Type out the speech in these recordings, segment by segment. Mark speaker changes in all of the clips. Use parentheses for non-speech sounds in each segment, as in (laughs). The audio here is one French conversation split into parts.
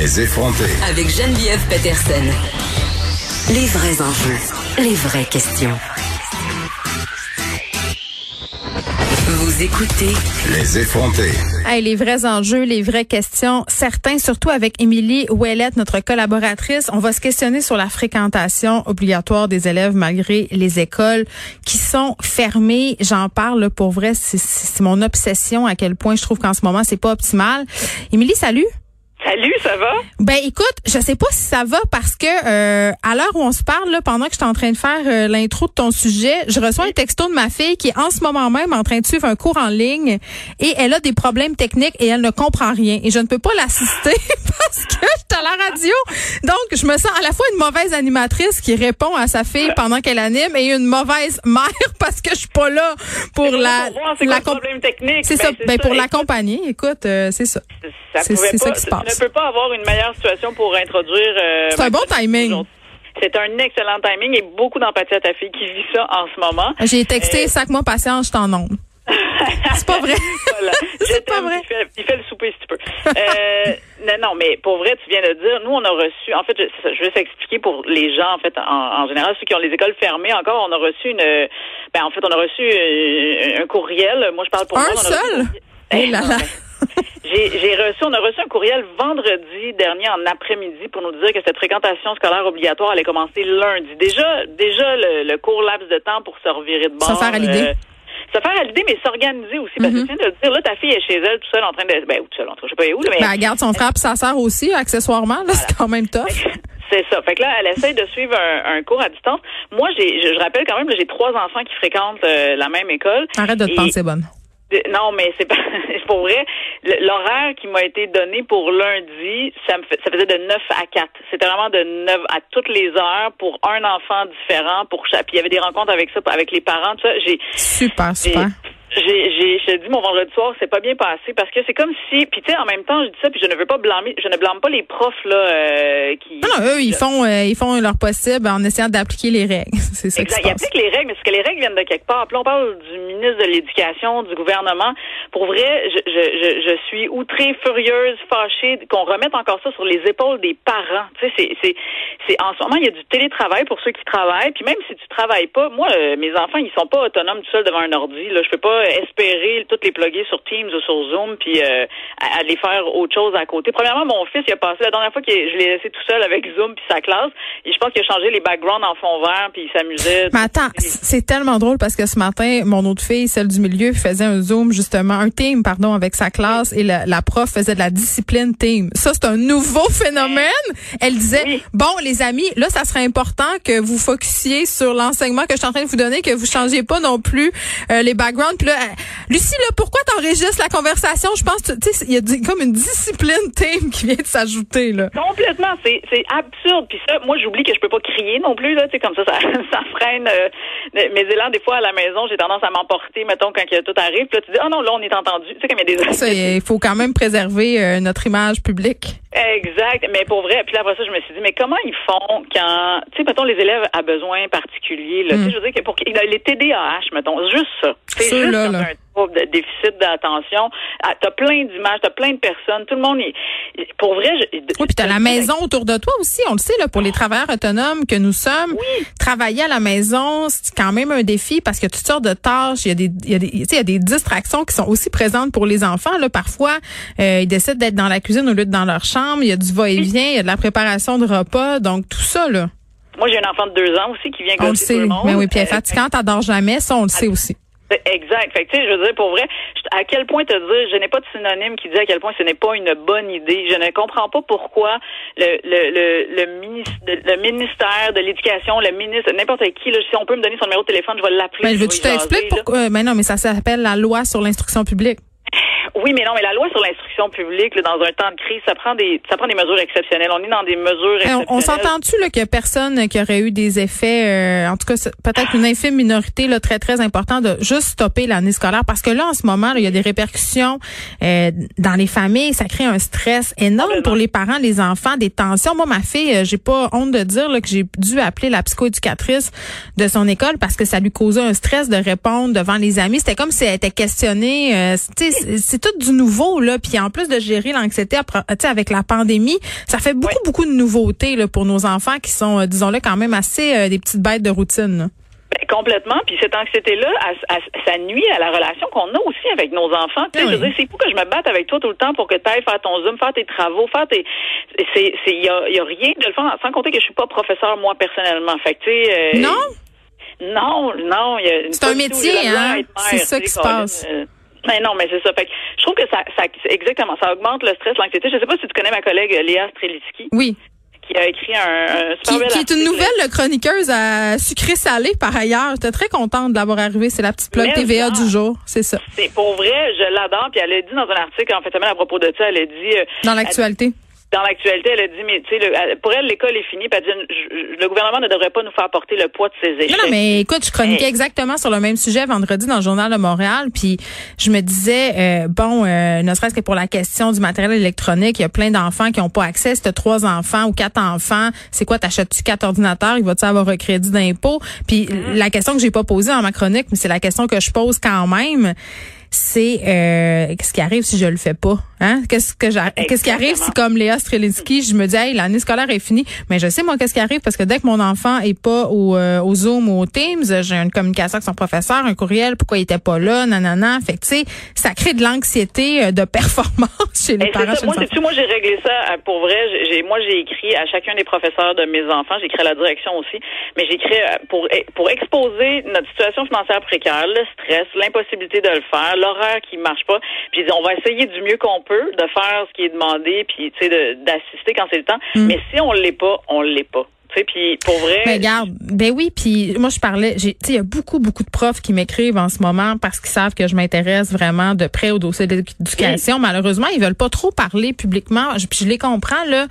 Speaker 1: Les effronter.
Speaker 2: Avec Geneviève Peterson. Les vrais enjeux, les vraies questions. Vous écoutez
Speaker 1: Les effronter.
Speaker 3: Hey, les vrais enjeux, les vraies questions. Certains, surtout avec Émilie Ouellette, notre collaboratrice, on va se questionner sur la fréquentation obligatoire des élèves malgré les écoles qui sont fermées. J'en parle pour vrai, c'est mon obsession à quel point je trouve qu'en ce moment c'est pas optimal. Émilie, salut.
Speaker 4: Salut, ça va?
Speaker 3: Ben écoute, je sais pas si ça va parce que euh, à l'heure où on se parle, là, pendant que je suis en train de faire euh, l'intro de ton sujet, je reçois un texto de ma fille qui est en ce moment même en train de suivre un cours en ligne et elle a des problèmes techniques et elle ne comprend rien et je ne peux pas l'assister (laughs) parce que je suis à la radio. Donc je me sens à la fois une mauvaise animatrice qui répond à sa fille pendant qu'elle anime et une mauvaise (laughs) mère parce que je suis pas là pour la
Speaker 4: C'est la problème technique.
Speaker 3: C'est ça, ben pour l'accompagner. Écoute, euh, c'est ça. C'est ça qui se passe
Speaker 4: ne peut pas avoir une meilleure situation pour introduire. Euh,
Speaker 3: c'est un bon timing.
Speaker 4: C'est un excellent timing et beaucoup d'empathie à ta fille qui vit ça en ce moment.
Speaker 3: J'ai texté, euh... sac moi patience, je t'en nombre. (laughs) c'est pas vrai.
Speaker 4: voilà. (laughs) c'est pas vrai. Il fait, le souper si tu peux. Euh, non, non, mais pour vrai, tu viens de dire, nous, on a reçu, en fait, je, je vais s'expliquer pour les gens, en fait, en, général, ceux qui ont les écoles fermées encore, on a reçu une, ben, en fait, on a reçu un, courriel. Moi, je parle pour
Speaker 3: un seul? Eh là là. (laughs)
Speaker 4: J'ai reçu, on a reçu un courriel vendredi dernier en après-midi pour nous dire que cette fréquentation scolaire obligatoire allait commencer lundi. Déjà, déjà le, court laps de temps pour se revirer de bord.
Speaker 3: Ça faire à l'idée.
Speaker 4: Euh, se faire à l'idée, mais s'organiser aussi. Parce que mm-hmm. tu viens de dire, là, ta fille est chez elle, tout seule, en train de. Ben, tout seule, je sais pas où, mais.
Speaker 3: Ben, elle garde son frère puis sa sœur aussi, accessoirement, là, c'est quand même tough.
Speaker 4: C'est ça. Fait que là, elle essaye de suivre un, cours à distance. Moi, j'ai, je, rappelle quand même, j'ai trois enfants qui fréquentent euh, la même école.
Speaker 3: Arrête de te penser bonne.
Speaker 4: Non, mais c'est pas (laughs) pour vrai. L'horaire qui m'a été donné pour lundi, ça me ça faisait de 9 à 4. C'était vraiment de 9 à toutes les heures pour un enfant différent pour chaque. Puis il y avait des rencontres avec ça avec les parents, tout ça. J'ai
Speaker 3: super super
Speaker 4: j'ai, j'ai, je te dis, mon vendredi soir, c'est pas bien passé parce que c'est comme si, puis tu sais, en même temps, je dis ça, puis je ne veux pas blâmer, je ne blâme pas les profs là euh, qui.
Speaker 3: Non, non, eux, ils font, euh, ils font leur possible en essayant d'appliquer les règles. (laughs) C'est ça exact.
Speaker 4: Ils appliquent les règles, mais c'est que les règles viennent de quelque part. Puis on parle du ministre de l'Éducation, du gouvernement. Pour vrai, je, je, je, je suis outrée, furieuse, fâchée qu'on remette encore ça sur les épaules des parents. Tu sais, c'est, c'est, c'est en ce moment, il y a du télétravail pour ceux qui travaillent. Puis même si tu travailles pas, moi, euh, mes enfants, ils sont pas autonomes tout seuls devant un ordi. Là, je peux pas espérer toutes les plugger sur Teams ou sur Zoom puis euh, aller faire autre chose à côté. Premièrement, mon fils, il a passé la dernière fois que je l'ai laissé tout seul avec Zoom puis sa classe, et je pense qu'il a changé les backgrounds en fond vert puis il s'amusait.
Speaker 3: Mais attends, c'est tellement drôle parce que ce matin, mon autre fille, celle du milieu, faisait un Zoom justement, un team pardon avec sa classe et la, prof faisait de la discipline team. Ça c'est un nouveau phénomène. Elle disait bon les amis, là ça serait important que vous focussiez sur l'enseignement que je suis en train de vous donner, que vous changiez pas non plus euh, les backgrounds. Puis là, Lucie, là, pourquoi t'enregistres la conversation? Je pense, tu sais, il y a comme une discipline thème qui vient de s'ajouter, là.
Speaker 4: Complètement. C'est, c'est absurde. Puis ça, moi, j'oublie que je peux pas crier non plus, là. Tu sais, comme ça, ça, (laughs) ça freine euh, mes élans. Des fois, à la maison, j'ai tendance à m'emporter, mettons, quand tout arrive. Puis là, tu dis, oh non, là, on est entendu. Tu sais, comme il y a des...
Speaker 3: Ça, il faut quand même préserver euh, notre image publique.
Speaker 4: Exact. Mais pour vrai, puis là, après ça, je me suis dit, mais comment ils font quand, tu sais, mettons, les élèves à besoin particuliers, là? Tu sais, mm. je veux dire que pour les TDAH, mettons, juste ça. C'est juste là, là de déficit d'attention. Ah, t'as plein d'images, t'as plein de personnes. Tout le monde est. Pour vrai. Je,
Speaker 3: oui, puis t'as la maison autour de toi aussi. On le sait là pour les travailleurs autonomes que nous sommes. Travailler à la maison, c'est quand même un défi parce que toutes sortes de tâches. Il y a des, il y a des, il y a des distractions qui sont aussi présentes pour les enfants. Là, parfois, euh, ils décident d'être dans la cuisine au lieu de dans leur chambre. Il y a du va-et-vient, il y a de la préparation de repas. Donc tout ça là.
Speaker 4: Moi, j'ai un enfant de deux ans aussi qui vient
Speaker 3: on le sait. Mais oui, puis elle est fatigante, elle dort jamais. Ça, on le sait aussi.
Speaker 4: Exact. Fait que, tu sais, je veux dire, pour vrai, à quel point te dire, je n'ai pas de synonyme qui dit à quel point ce n'est pas une bonne idée. Je ne comprends pas pourquoi le, le, le, le, ministre, le ministère de l'Éducation, le ministre, n'importe qui, là, si on peut me donner son numéro de téléphone, je vais l'appeler.
Speaker 3: Mais veux-tu t'expliques pourquoi? Mais non, mais ça s'appelle la loi sur l'instruction publique.
Speaker 4: Oui, mais non, mais la loi sur l'instruction publique, là, dans un temps de crise, ça prend des, ça prend des mesures exceptionnelles. On est dans des mesures exceptionnelles.
Speaker 3: on on s'entend-tu qu'il y a personne qui aurait eu des effets, euh, en tout cas peut-être une infime minorité là, très très important de juste stopper l'année scolaire? Parce que là en ce moment là, il y a des répercussions euh, dans les familles, ça crée un stress énorme pour les parents, les enfants, des tensions. Moi ma fille, euh, j'ai pas honte de dire là, que j'ai dû appeler la psychoéducatrice de son école parce que ça lui causait un stress de répondre devant les amis. C'était comme si elle était questionnée. euh, c'est c'est tout du nouveau là, puis en plus de gérer l'anxiété sais, avec la pandémie, ça fait beaucoup beaucoup de nouveautés là, pour nos enfants qui sont, euh, disons-le, quand même assez euh, des petites bêtes de routine. là.
Speaker 4: Ben, complètement. Puis cette anxiété-là, ça nuit à la relation qu'on a aussi avec nos enfants. Tu sais,
Speaker 3: Ben
Speaker 4: je veux dire, c'est fou que je me batte avec toi tout le temps pour que tu ailles faire ton Zoom, faire tes travaux, faire tes. C'est, c'est, y a, y a rien de le faire, sans compter que je suis pas professeur moi personnellement. Fait que, tu sais. euh,
Speaker 3: Non?
Speaker 4: Non, non. y a-
Speaker 3: C'est un métier, hein? C'est ça qui se passe.
Speaker 4: euh, Mais non, mais c'est ça. Fait que je trouve que ça, ça exactement, ça augmente le stress, l'anxiété. Je sais pas si tu connais ma collègue Léa Strelitzky,
Speaker 3: Oui.
Speaker 4: qui a écrit un, un super
Speaker 3: Qui,
Speaker 4: bel
Speaker 3: qui est une nouvelle chroniqueuse à sucré-salé par ailleurs. J'étais très contente de l'avoir arrivé. C'est la petite plug
Speaker 4: Mais
Speaker 3: TVA du jour. C'est ça.
Speaker 4: C'est pour vrai, je l'adore. Puis elle a dit dans un article, en fait, à propos de ça, elle a dit euh,
Speaker 3: Dans l'actualité.
Speaker 4: Dans l'actualité, elle a dit, mais tu sais, pour elle, l'école est finie. Puis elle dit, je- le gouvernement ne devrait pas nous faire porter le poids de ses échecs.
Speaker 3: Non, non, mais écoute, je chroniquais
Speaker 4: Hey.
Speaker 3: exactement sur le même sujet vendredi dans le journal de Montréal, puis je me disais, euh, bon, euh, ne serait-ce que pour la question du matériel électronique, il y a plein d'enfants qui n'ont pas accès. Si tu trois enfants ou quatre enfants, c'est quoi, t'achètes-tu quatre ordinateurs? Il va-tu avoir un crédit d'impôt? Puis
Speaker 4: Mm-hmm.
Speaker 3: la question que j'ai pas posée dans ma chronique, mais c'est la question que je pose quand même, c'est euh, qu'est-ce qui arrive si je le fais pas hein? Qu'est-ce que j'arrive qu'est-ce qui arrive si comme Léa Strelitzky je me dis hey l'année scolaire est finie mais je sais moi qu'est-ce qui arrive parce que dès que mon enfant est pas au, euh, au Zoom ou au Teams j'ai une communication avec son professeur un courriel pourquoi il était pas là nanana fait que tu sais ça crée de l'anxiété euh, de performance (laughs) chez les parents
Speaker 4: ça. Moi, moi, j'ai réglé ça euh, pour vrai. J'ai, moi, j'ai écrit à chacun des professeurs de mes enfants. J'ai écrit à la direction aussi. Mais j'ai écrit pour, pour exposer notre situation financière précaire, le stress, l'impossibilité de le faire, l'horaire qui marche pas. Puis on va essayer du mieux qu'on peut de faire ce qui est demandé, puis, tu sais, d'assister quand c'est le temps.
Speaker 3: Mm.
Speaker 4: Mais si on l'est pas, on l'est pas. Puis pour vrai.
Speaker 3: Mais regarde, ben oui, puis moi je parlais, j'ai, tu sais, il y a beaucoup beaucoup de profs qui m'écrivent en ce moment parce qu'ils savent que je m'intéresse vraiment de près au dossier de l'éducation. Malheureusement, ils veulent pas trop parler publiquement. Je, puis je les comprends là,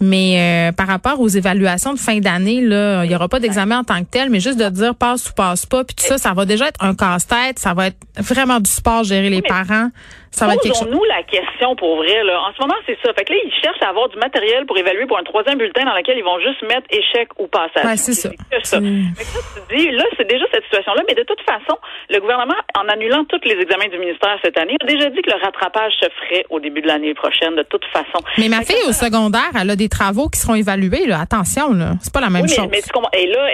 Speaker 3: mais euh, par rapport aux évaluations de fin d'année là, il y aura pas d'examen en tant que tel, mais juste de dire passe ou passe pas, puis tout ça, ça va déjà être un casse-tête, ça va être vraiment du sport gérer les
Speaker 4: mais
Speaker 3: parents, ça va être quelque chose.
Speaker 4: Posons-nous la question pour vrai. Là. En ce moment, c'est ça. Fait que là, ils cherchent à avoir du matériel pour évaluer pour un troisième bulletin dans lequel ils vont juste mettre échec ou passation.
Speaker 3: Ouais, c'est ça.
Speaker 4: que ça.
Speaker 3: C'est-
Speaker 4: Fait que là, tu dis, là, c'est déjà cette situation-là, mais de toute façon, le gouvernement, en annulant tous les examens du ministère cette année, a déjà dit que le rattrapage se ferait au début de l'année prochaine, de toute façon.
Speaker 3: Mais ma fille au secondaire, elle a des travaux qui seront évalués là. Attention là, c'est pas la même
Speaker 4: oui,
Speaker 3: chose.
Speaker 4: mais, mais. Et là,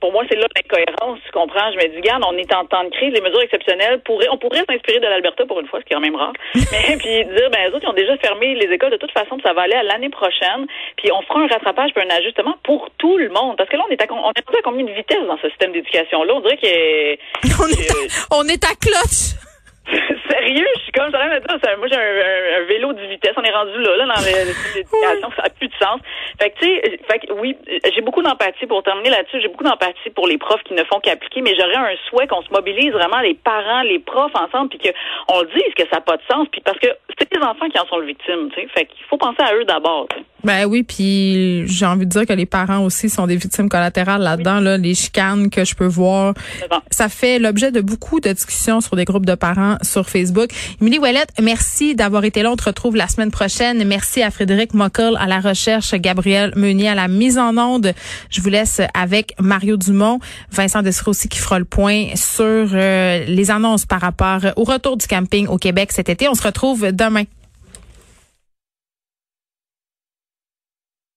Speaker 4: pour moi, c'est là l'incohérence, tu comprends? Je me dis, regarde, on est en temps de crise, les mesures exceptionnelles pourraient, on pourrait s'inspirer de l'Alberta pour une fois, ce qui est même rare. (laughs) mais puis dire, ben, les autres, ils ont déjà fermé les écoles de toute façon, puis ça va aller à l'année prochaine. Puis on fera un rattrapage puis un ajustement pour tout le monde. Parce que là, on est à, on est à combien de vitesse dans ce système d'éducation-là? On dirait que, (laughs)
Speaker 3: on, est à, on est à cloche.
Speaker 4: Sérieux, je suis comme ça. Moi, j'ai un, un- un vélo de vitesse. On est rendu là, là dans d'éducation. (laughs) Ça n'a plus de sens. Fait que, tu sais, fait que, oui, j'ai beaucoup d'empathie pour terminer là-dessus. J'ai beaucoup d'empathie pour les profs qui ne font qu'appliquer, mais j'aurais un souhait qu'on se mobilise vraiment les parents, les profs ensemble, puis qu'on le dise que ça n'a pas de sens. Puis parce que c'est les enfants qui en sont le victime, tu sais. Fait qu'il faut penser à eux d'abord. tu sais.
Speaker 3: Ben oui, puis j'ai envie de dire que les parents aussi sont des victimes collatérales là-dedans, là, les chicanes que je peux voir.
Speaker 4: Bon.
Speaker 3: Ça fait l'objet de beaucoup de discussions sur des groupes de parents sur Facebook. Émilie Ouellette, merci d'avoir été là. On te retrouve la semaine prochaine. Merci à Frédéric Mockel à la recherche, Gabriel Meunier à la mise en onde. Je vous laisse avec Mario Dumont, Vincent Dessereau aussi qui fera le point sur euh, les annonces par rapport au retour du camping au Québec cet été. On se retrouve demain.